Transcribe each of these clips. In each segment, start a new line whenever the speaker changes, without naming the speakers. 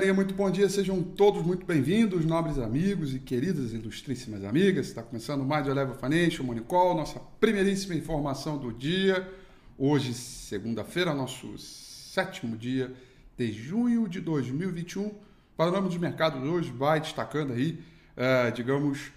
Galerinha, muito bom dia, sejam todos muito bem-vindos, nobres amigos e queridas ilustríssimas amigas. Está começando mais o Eleva Financial Monicol, nossa primeiríssima informação do dia. Hoje, segunda-feira, nosso sétimo dia de junho de 2021. O panorama de mercado hoje vai destacando aí, é, digamos,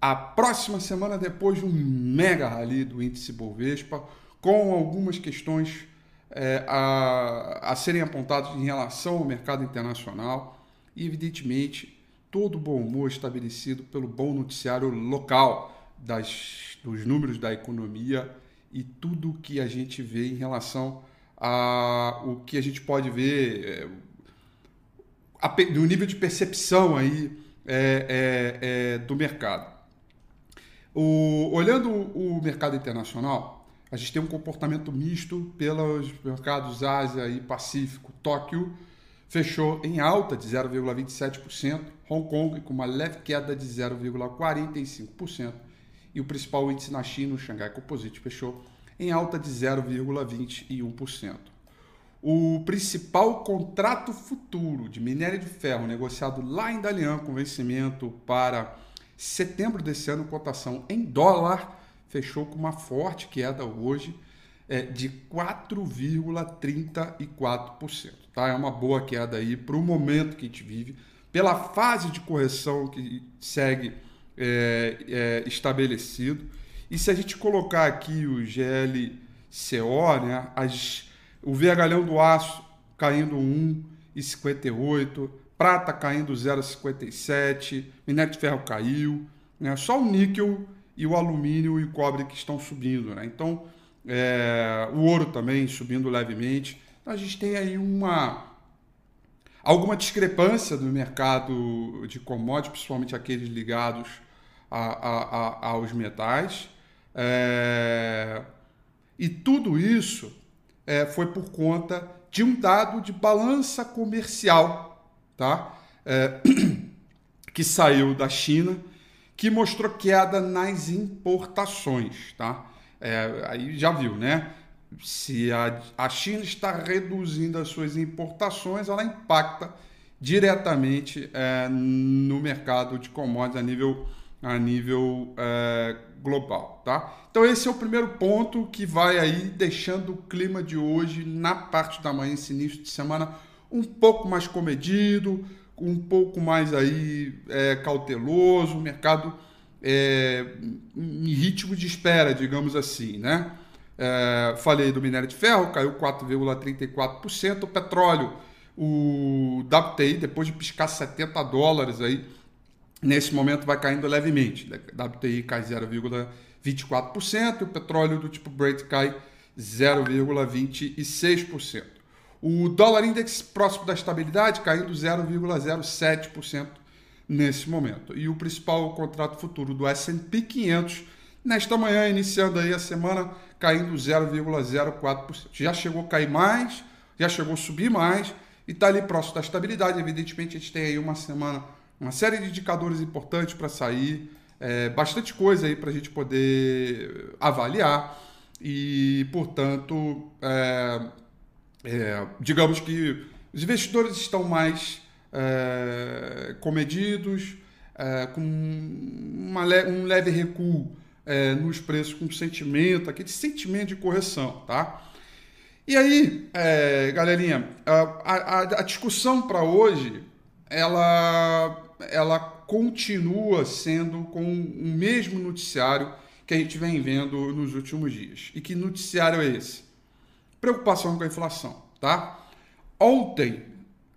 a próxima semana depois de um mega rally do índice Bovespa, com algumas questões é, a, a serem apontados em relação ao mercado internacional e, evidentemente, todo o bom humor estabelecido pelo bom noticiário local das, dos números da economia e tudo o que a gente vê em relação a o que a gente pode ver é, do nível de percepção aí é, é, é do mercado. O, olhando o mercado internacional, a gente tem um comportamento misto pelos mercados Ásia e Pacífico. Tóquio fechou em alta de 0,27%, Hong Kong com uma leve queda de 0,45%, e o principal índice na China, o Xangai Composite, fechou em alta de 0,21%. O principal contrato futuro de minério de ferro negociado lá em Dalian com vencimento para setembro desse ano, cotação em dólar, fechou com uma forte queda hoje é, de 4,34%. Tá? É uma boa queda aí para o momento que a gente vive, pela fase de correção que segue é, é, estabelecido. E se a gente colocar aqui o GLCO, né, as, o vergalhão do aço caindo 1,58, prata caindo 0,57, minério de ferro caiu, né, só o níquel e o alumínio e o cobre que estão subindo. Né? Então, é, o ouro também subindo levemente. Então, a gente tem aí uma alguma discrepância no mercado de commodities, principalmente aqueles ligados a, a, a, aos metais. É, e tudo isso é, foi por conta de um dado de balança comercial tá? É, que saiu da China que mostrou queda nas importações, tá? É, aí já viu, né? Se a, a China está reduzindo as suas importações, ela impacta diretamente é, no mercado de commodities a nível, a nível é, global, tá? Então esse é o primeiro ponto que vai aí deixando o clima de hoje na parte da manhã, esse início de semana, um pouco mais comedido, um pouco mais aí é, cauteloso, o mercado é, em ritmo de espera, digamos assim, né? É, falei do minério de ferro, caiu 4,34%, o petróleo, o WTI, depois de piscar 70 dólares aí, nesse momento vai caindo levemente, WTI cai 0,24%, e o petróleo do tipo Brent cai 0,26%. O dólar index próximo da estabilidade caindo 0,07% nesse momento. E o principal contrato futuro do S&P 500 nesta manhã, iniciando aí a semana, caindo 0,04%. Já chegou a cair mais, já chegou a subir mais e está ali próximo da estabilidade. Evidentemente, a gente tem aí uma semana, uma série de indicadores importantes para sair, é, bastante coisa aí para a gente poder avaliar e, portanto, é, é, digamos que os investidores estão mais é, comedidos, é, com uma, um leve recuo é, nos preços, com sentimento, aquele sentimento de correção, tá? E aí, é, galerinha, a, a, a discussão para hoje, ela, ela continua sendo com o mesmo noticiário que a gente vem vendo nos últimos dias. E que noticiário é esse? Preocupação com a inflação, tá? Ontem,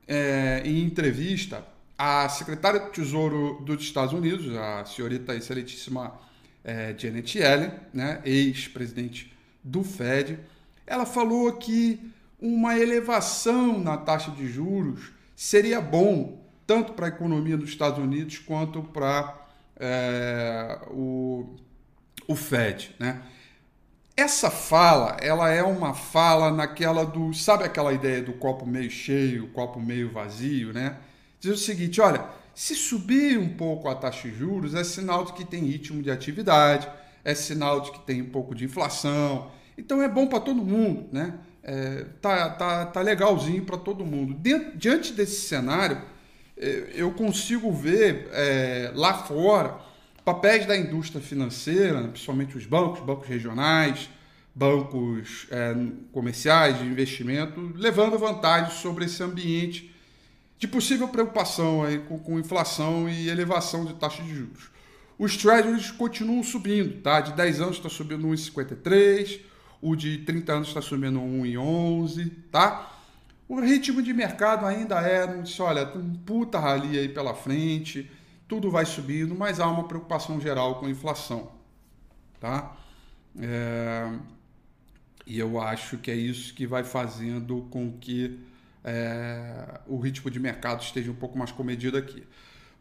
é, em entrevista, a secretária do Tesouro dos Estados Unidos, a senhorita excelentíssima é, Janet Yellen, né, ex-presidente do Fed, ela falou que uma elevação na taxa de juros seria bom tanto para a economia dos Estados Unidos quanto para é, o, o Fed, né? Essa fala, ela é uma fala naquela do, sabe aquela ideia do copo meio cheio, copo meio vazio, né? Diz o seguinte, olha, se subir um pouco a taxa de juros é sinal de que tem ritmo de atividade, é sinal de que tem um pouco de inflação. Então é bom para todo mundo, né? é, tá, tá, tá legalzinho para todo mundo. Diante desse cenário, é, eu consigo ver é, lá fora papéis da indústria financeira, né, principalmente os bancos, bancos regionais, bancos é, comerciais de investimento, levando vantagem sobre esse ambiente de possível preocupação aí com, com inflação e elevação de taxa de juros. Os treasuries continuam subindo, tá? De 10 anos está subindo 1,53, o de 30 anos está subindo 1,11, tá? O ritmo de mercado ainda é, não disse, olha, tem um puta rali aí pela frente, tudo vai subindo, mas há uma preocupação geral com a inflação, tá? É... E eu acho que é isso que vai fazendo com que é, o ritmo de mercado esteja um pouco mais comedido aqui.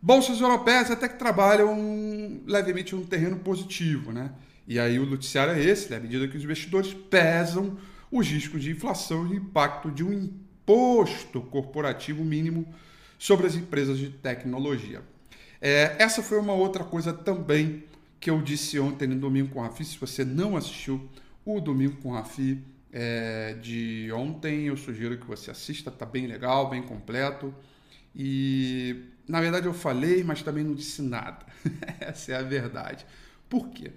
Bolsas europeias até que trabalham levemente um terreno positivo, né? E aí o noticiário é esse, né? à medida que os investidores pesam os riscos de inflação e o impacto de um imposto corporativo mínimo sobre as empresas de tecnologia. É, essa foi uma outra coisa também que eu disse ontem no Domingo com o Rafi. Se você não assistiu o Domingo com o Rafi é, de ontem, eu sugiro que você assista, tá bem legal, bem completo. E na verdade eu falei, mas também não disse nada. Essa é a verdade. Por quê?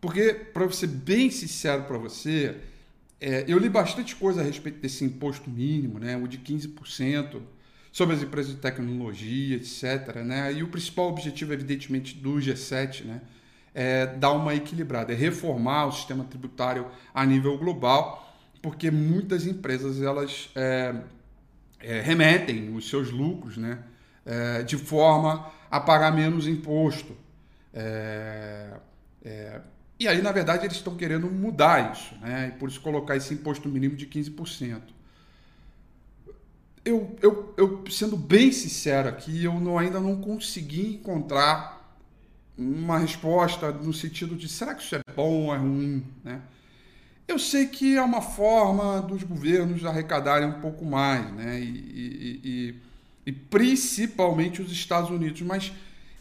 Porque, para ser bem sincero para você, é, eu li bastante coisa a respeito desse imposto mínimo, né, o de 15%, sobre as empresas de tecnologia, etc. Né? E o principal objetivo, evidentemente, do G7 né, é dar uma equilibrada, é reformar o sistema tributário a nível global, porque muitas empresas elas é, é, remetem os seus lucros né, é, de forma a pagar menos imposto. É, é, e aí, na verdade, eles estão querendo mudar isso, né? E por isso colocar esse imposto mínimo de 15%. Eu, eu, eu sendo bem sincero aqui, eu não, ainda não consegui encontrar uma resposta no sentido de será que isso é bom ou é ruim, né? Eu sei que é uma forma dos governos arrecadarem um pouco mais, né? E, e, e, e principalmente os Estados Unidos, mas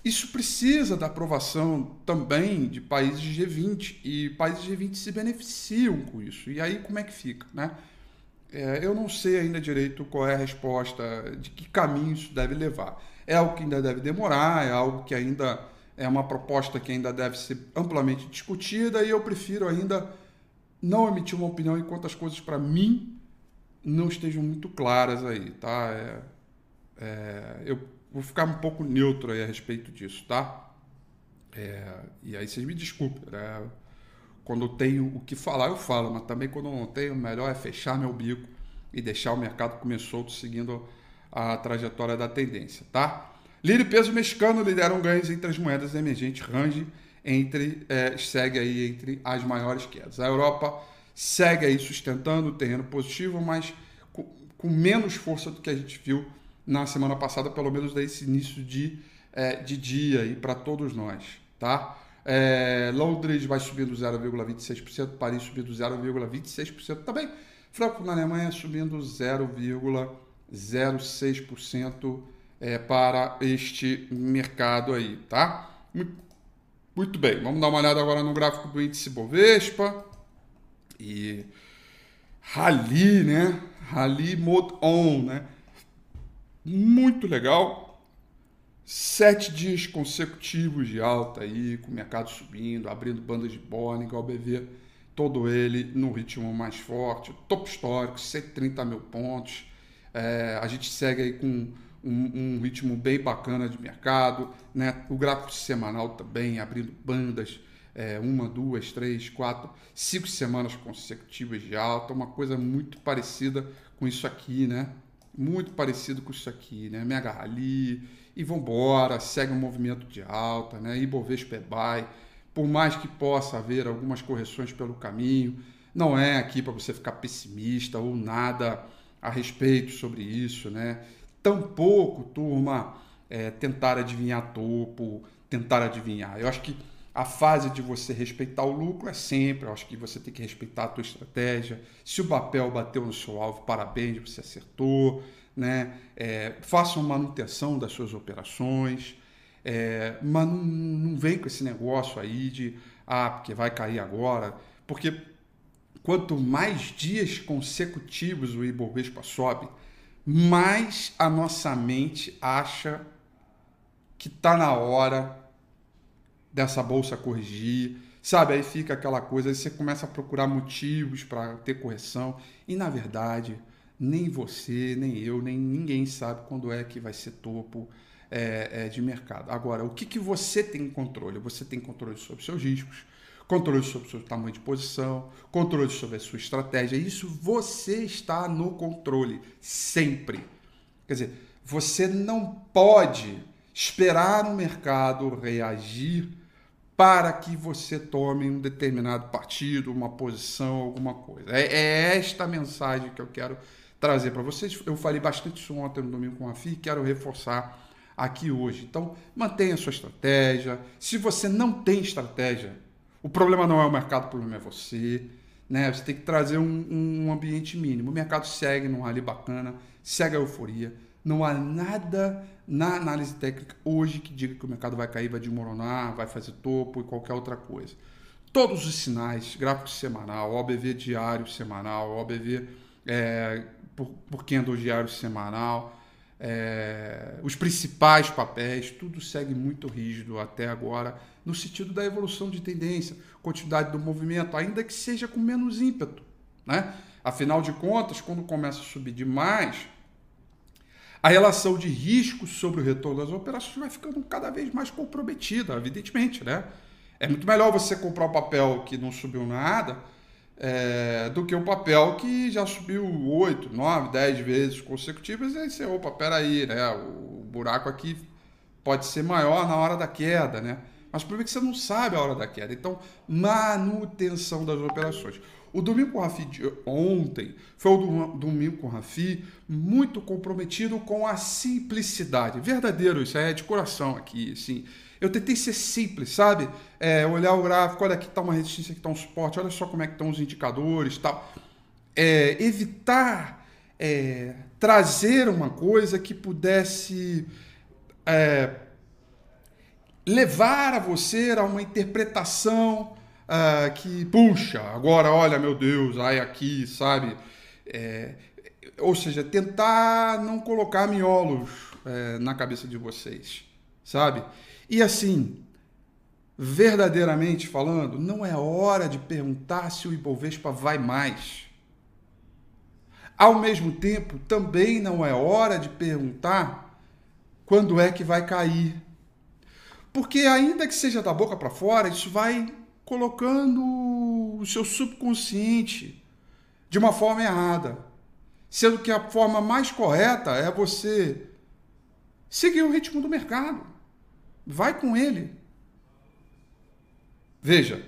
isso precisa da aprovação também de países G20 e países G20 se beneficiam com isso. E aí como é que fica, né? É, eu não sei ainda direito qual é a resposta, de que caminho isso deve levar. É algo que ainda deve demorar, é algo que ainda é uma proposta que ainda deve ser amplamente discutida e eu prefiro ainda não emitir uma opinião enquanto as coisas para mim não estejam muito claras aí, tá? É, é, eu vou ficar um pouco neutro aí a respeito disso, tá? É, e aí vocês me desculpem, né? Quando eu tenho o que falar, eu falo, mas também quando eu não tenho, o melhor é fechar meu bico e deixar o mercado comer solto seguindo a trajetória da tendência, tá? Lira e peso mexicano lideram ganhos entre as moedas emergentes, range entre é, segue aí entre as maiores quedas. A Europa segue aí sustentando o terreno positivo, mas com, com menos força do que a gente viu na semana passada, pelo menos desse início de, é, de dia aí para todos nós, tá? É, Londres vai subindo 0,26%, Paris subindo 0,26% também. Frankfurt na Alemanha subindo 0,06% é, para este mercado aí, tá? Muito, muito bem, vamos dar uma olhada agora no gráfico do índice Bovespa. E Rally, né? Rally Mode On, né? muito legal. Sete dias consecutivos de alta aí, com o mercado subindo, abrindo bandas de Bollinger, o BV, todo ele no ritmo mais forte, top histórico, 130 mil pontos. É, a gente segue aí com um, um, ritmo bem bacana de mercado, né? O gráfico semanal também, abrindo bandas, é, uma, duas, três, quatro, cinco semanas consecutivas de alta, uma coisa muito parecida com isso aqui, né? muito parecido com isso aqui, né? Mega Rally, e vambora, segue um movimento de alta, né? Ibovespa é buy, por mais que possa haver algumas correções pelo caminho, não é aqui para você ficar pessimista ou nada a respeito sobre isso, né? Tampouco, turma, é, tentar adivinhar topo, tentar adivinhar. Eu acho que a fase de você respeitar o lucro é sempre, eu acho que você tem que respeitar a tua estratégia. Se o papel bateu no seu alvo, parabéns, você acertou. Né? É, faça uma manutenção das suas operações, é, mas não, não vem com esse negócio aí de ah, porque vai cair agora, porque quanto mais dias consecutivos o Ibovespa sobe, mais a nossa mente acha que está na hora dessa bolsa corrigir, sabe? Aí fica aquela coisa, aí você começa a procurar motivos para ter correção e na verdade nem você, nem eu, nem ninguém sabe quando é que vai ser topo é, é, de mercado. Agora, o que, que você tem controle? Você tem controle sobre seus riscos, controle sobre o seu tamanho de posição, controle sobre a sua estratégia. Isso você está no controle sempre. Quer dizer, você não pode esperar o mercado reagir para que você tome um determinado partido, uma posição, alguma coisa. É, é esta mensagem que eu quero trazer para vocês. Eu falei bastante isso ontem no domingo com a FI, quero reforçar aqui hoje. Então, mantenha a sua estratégia. Se você não tem estratégia, o problema não é o mercado, o problema é você. Né? Você tem que trazer um, um ambiente mínimo. O mercado segue num rally bacana, segue a euforia. Não há nada na análise técnica hoje que diga que o mercado vai cair, vai desmoronar, vai fazer topo e qualquer outra coisa. Todos os sinais, gráfico semanal, OBV diário semanal, OBV é, por, por candle diário semanal, é, os principais papéis, tudo segue muito rígido até agora, no sentido da evolução de tendência, quantidade do movimento, ainda que seja com menos ímpeto. Né? Afinal de contas, quando começa a subir demais, a relação de risco sobre o retorno das operações vai ficando cada vez mais comprometida, evidentemente. Né? É muito melhor você comprar um papel que não subiu nada é, do que o papel que já subiu 8, 9, 10 vezes consecutivas, e aí você, opa, peraí, né? O buraco aqui pode ser maior na hora da queda, né? Mas por que você não sabe a hora da queda? Então, manutenção das operações. O domingo com o Rafi de ontem foi o domingo com o Rafi muito comprometido com a simplicidade. Verdadeiro, isso é de coração aqui, assim. Eu tentei ser simples, sabe? É, olhar o gráfico, olha aqui está uma resistência, aqui está um suporte, olha só como é que estão os indicadores tal. É, evitar é, trazer uma coisa que pudesse é, levar a você a uma interpretação uh, que, puxa, agora olha, meu Deus, ai aqui, sabe? É, ou seja, tentar não colocar miolos é, na cabeça de vocês, sabe? E assim, verdadeiramente falando, não é hora de perguntar se o Ibovespa vai mais. Ao mesmo tempo, também não é hora de perguntar quando é que vai cair. Porque, ainda que seja da boca para fora, isso vai colocando o seu subconsciente de uma forma errada. Sendo que a forma mais correta é você seguir o ritmo do mercado. Vai com ele. Veja,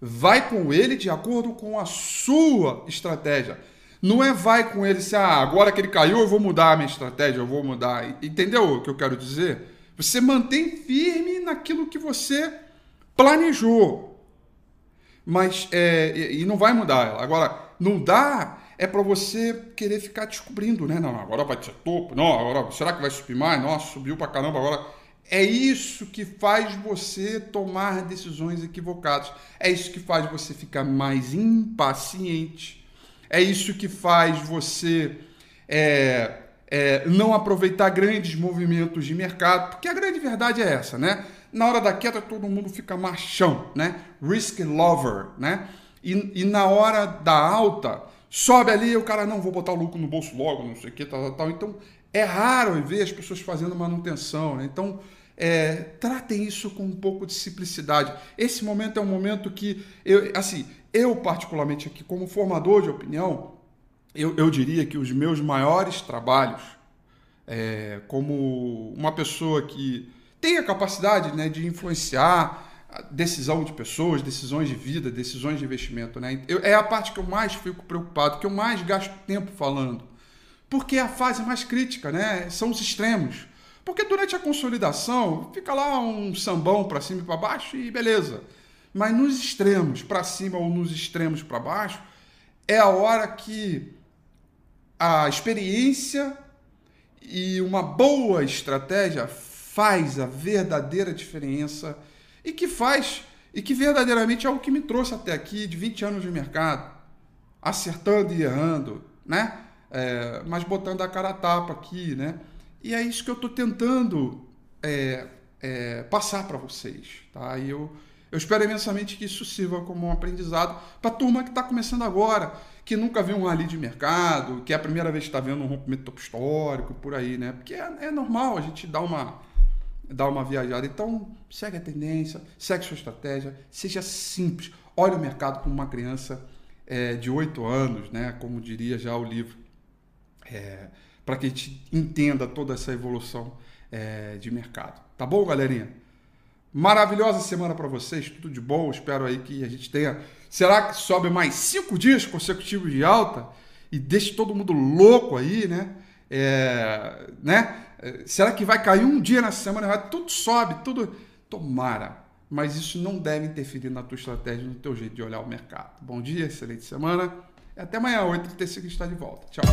vai com ele de acordo com a sua estratégia. Não é vai com ele se ah, agora que ele caiu eu vou mudar a minha estratégia, eu vou mudar. Entendeu o que eu quero dizer? Você mantém firme naquilo que você planejou. Mas é, e não vai mudar ela. Agora, não dá é para você querer ficar descobrindo, né? Não, agora vai ser topo. Não, agora será que vai subir mais? Nossa, subiu para caramba agora é isso que faz você tomar decisões equivocadas. É isso que faz você ficar mais impaciente. É isso que faz você é, é, não aproveitar grandes movimentos de mercado. Porque a grande verdade é essa, né? Na hora da queda todo mundo fica machão, né? Risk lover, né? E, e na hora da alta, sobe ali o cara, não, vou botar o lucro no bolso logo, não sei o que, tal, tal, tal. Então, é raro ver as pessoas fazendo manutenção, né? Então, é, tratem isso com um pouco de simplicidade. Esse momento é um momento que, eu, assim, eu particularmente aqui, como formador de opinião, eu, eu diria que os meus maiores trabalhos, é, como uma pessoa que tem a capacidade né, de influenciar a decisão de pessoas, decisões de vida, decisões de investimento, né? Eu, é a parte que eu mais fico preocupado, que eu mais gasto tempo falando. Porque é a fase mais crítica, né? São os extremos. Porque durante a consolidação fica lá um sambão para cima e para baixo e beleza. Mas nos extremos, para cima ou nos extremos para baixo, é a hora que a experiência e uma boa estratégia faz a verdadeira diferença e que faz e que verdadeiramente é o que me trouxe até aqui de 20 anos de mercado. acertando e errando, né? É, mas botando a cara a tapa aqui, né? E é isso que eu estou tentando é, é, passar para vocês, tá? E eu, eu espero imensamente que isso sirva como um aprendizado para a turma que está começando agora, que nunca viu um rally de mercado, que é a primeira vez que está vendo um rompimento topo histórico, por aí, né? Porque é, é normal a gente dar uma, dar uma viajada. Então, segue a tendência, segue sua estratégia, seja simples. Olhe o mercado como uma criança é, de 8 anos, né? Como diria já o livro. É, para que a gente entenda toda essa evolução é, de mercado. Tá bom, galerinha? Maravilhosa semana para vocês, tudo de bom. Espero aí que a gente tenha. Será que sobe mais cinco dias consecutivos de alta e deixe todo mundo louco aí, né? É, né? É, será que vai cair um dia na semana? Tudo sobe, tudo. Tomara. Mas isso não deve interferir na tua estratégia, no teu jeito de olhar o mercado. Bom dia, excelente semana. Até amanhã, 8h35, a gente está de volta. Tchau.